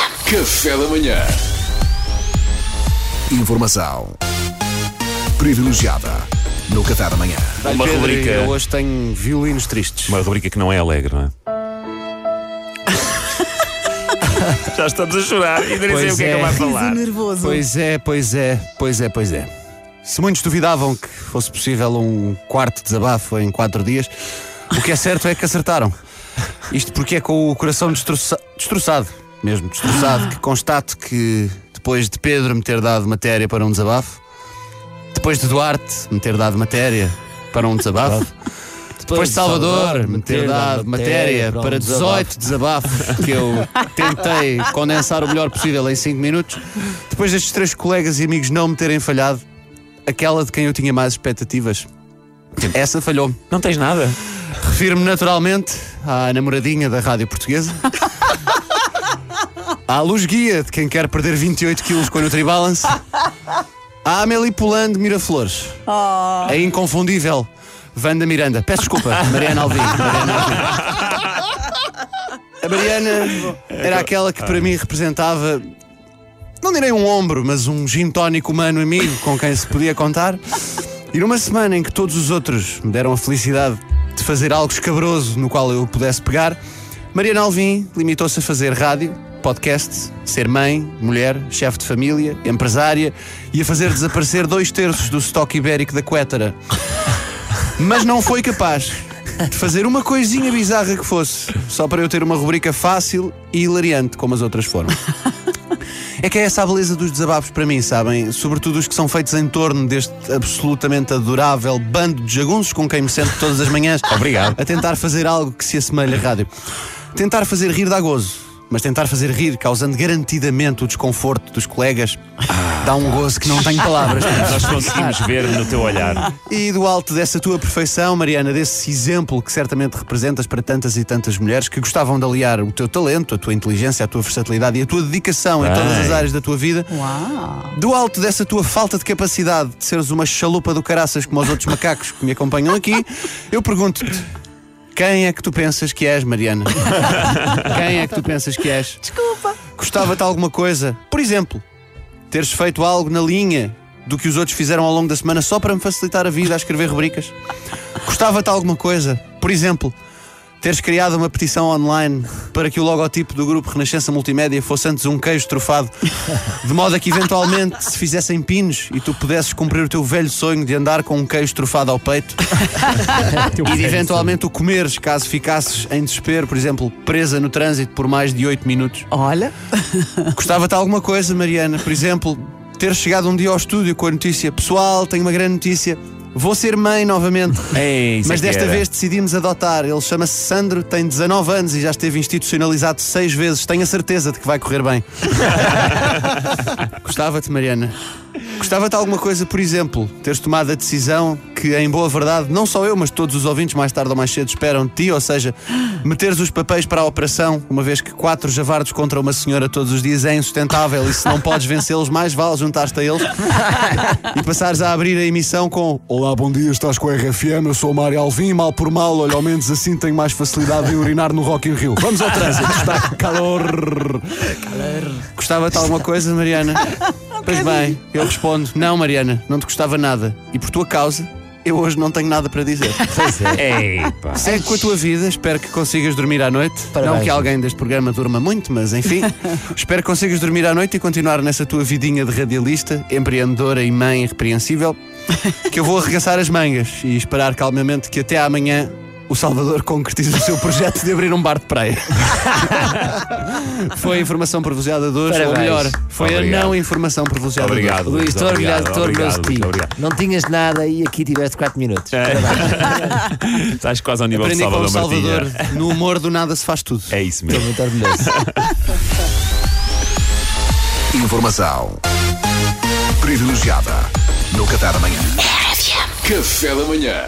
Café da manhã. Informação privilegiada no Café da manhã. Uma Pedro, rubrica- Eu hoje tenho violinos tristes. Uma rubrica que não é alegre, não é? Já estamos a chorar e nem sei Pois o que é que é. eu vou falar. nervoso. Pois é, pois é, pois é, pois é. Se muitos duvidavam que fosse possível um quarto desabafo em quatro dias, o que é certo é que acertaram. Isto porque é com o coração destroça- destroçado, mesmo destroçado, que constato que depois de Pedro me ter dado matéria para um desabafo, depois de Duarte me ter dado matéria para um desabafo, depois de Salvador me ter dado matéria para 18 desabafos que eu tentei condensar o melhor possível em 5 minutos, depois destes três colegas e amigos não me terem falhado, aquela de quem eu tinha mais expectativas, essa falhou-me. Não tens nada? Refiro-me naturalmente à namoradinha da Rádio Portuguesa. À luz guia de quem quer perder 28 quilos com a Nutribalance. À Amélie Poulain de Miraflores. A inconfundível Wanda Miranda. Peço desculpa, Mariana Alvim. Mariana Alvim. A Mariana era aquela que para mim representava, não direi um ombro, mas um gin tónico humano amigo com quem se podia contar. E numa semana em que todos os outros me deram a felicidade de fazer algo escabroso no qual eu pudesse pegar, Mariana Alvim limitou-se a fazer rádio, podcast, ser mãe, mulher, chefe de família, empresária e a fazer desaparecer dois terços do estoque ibérico da Quétara. Mas não foi capaz de fazer uma coisinha bizarra que fosse, só para eu ter uma rubrica fácil e hilariante como as outras foram. É que é essa a beleza dos desabafos para mim, sabem? Sobretudo os que são feitos em torno deste absolutamente adorável bando de jagunços com quem me sento todas as manhãs. Obrigado. A tentar fazer algo que se assemelhe à rádio. Tentar fazer rir dá gozo. Mas tentar fazer rir, causando garantidamente o desconforto dos colegas, dá um gozo que não tem palavras. Nós conseguimos ver no teu olhar. E do alto dessa tua perfeição, Mariana, desse exemplo que certamente representas para tantas e tantas mulheres que gostavam de aliar o teu talento, a tua inteligência, a tua versatilidade e a tua dedicação em todas as áreas da tua vida, Uau! do alto dessa tua falta de capacidade de seres uma chalupa do caraças como os outros macacos que me acompanham aqui, eu pergunto-te: quem é que tu pensas que és, Mariana? quem é que tu pensas que és? Desculpa. Gostava-te alguma coisa? Por exemplo, teres feito algo na linha do que os outros fizeram ao longo da semana só para me facilitar a vida a escrever rubricas? Gostava-te alguma coisa? Por exemplo, teres criado uma petição online para que o logotipo do grupo Renascença Multimédia fosse antes um queijo trufado, de modo a que eventualmente se fizessem pinos e tu pudesses cumprir o teu velho sonho de andar com um queijo trufado ao peito e de eventualmente o comeres caso ficasses em desespero, por exemplo, presa no trânsito por mais de 8 minutos. Olha, Gostava-te alguma coisa, Mariana? Por exemplo, ter chegado um dia ao estúdio com a notícia: Pessoal, tenho uma grande notícia. Vou ser mãe novamente. Ei, isso Mas é desta vez decidimos adotar. Ele chama-se Sandro, tem 19 anos e já esteve institucionalizado seis vezes. Tenho a certeza de que vai correr bem. Gostava-te, Mariana. Gostava-te alguma coisa, por exemplo, teres tomado a decisão que, em boa verdade, não só eu, mas todos os ouvintes mais tarde ou mais cedo esperam de ti, ou seja, meteres os papéis para a operação, uma vez que quatro javardos contra uma senhora todos os dias é insustentável e se não podes vencê-los, mais vale juntar-te a eles e passares a abrir a emissão com Olá, bom dia, estás com a RFM, eu sou o Mário Alvim, mal por mal, olha, ao menos assim tenho mais facilidade em urinar no Rock in Rio. Vamos ao trânsito, está calor. Gostava-te alguma coisa, Mariana? Pois bem, eu respondo: Não, Mariana, não te gostava nada. E por tua causa, eu hoje não tenho nada para dizer. Pois é. Epa. Segue com a tua vida, espero que consigas dormir à noite. Parabéns. Não que alguém deste programa durma muito, mas enfim. espero que consigas dormir à noite e continuar nessa tua vidinha de radialista, empreendedora e mãe irrepreensível. Que eu vou arregaçar as mangas e esperar calmamente que até amanhã o Salvador concretize o seu projeto de abrir um bar de praia. foi a informação privilegiada de hoje, ou Parabéns. melhor, foi Obrigado. a não informação privilegiada de hoje. Obrigado, Luís, estou orgulhoso, estou orgulhoso de obrigado, ti. obrigado. Não tinhas nada e aqui tiveste 4 minutos. Estás quase ao nível de Aprendi com o Salvador Salvador, Martinha. no humor do nada se faz tudo. É isso Estou mesmo. muito orgulhoso. Informação privilegiada no Café da manhã. Café da manhã.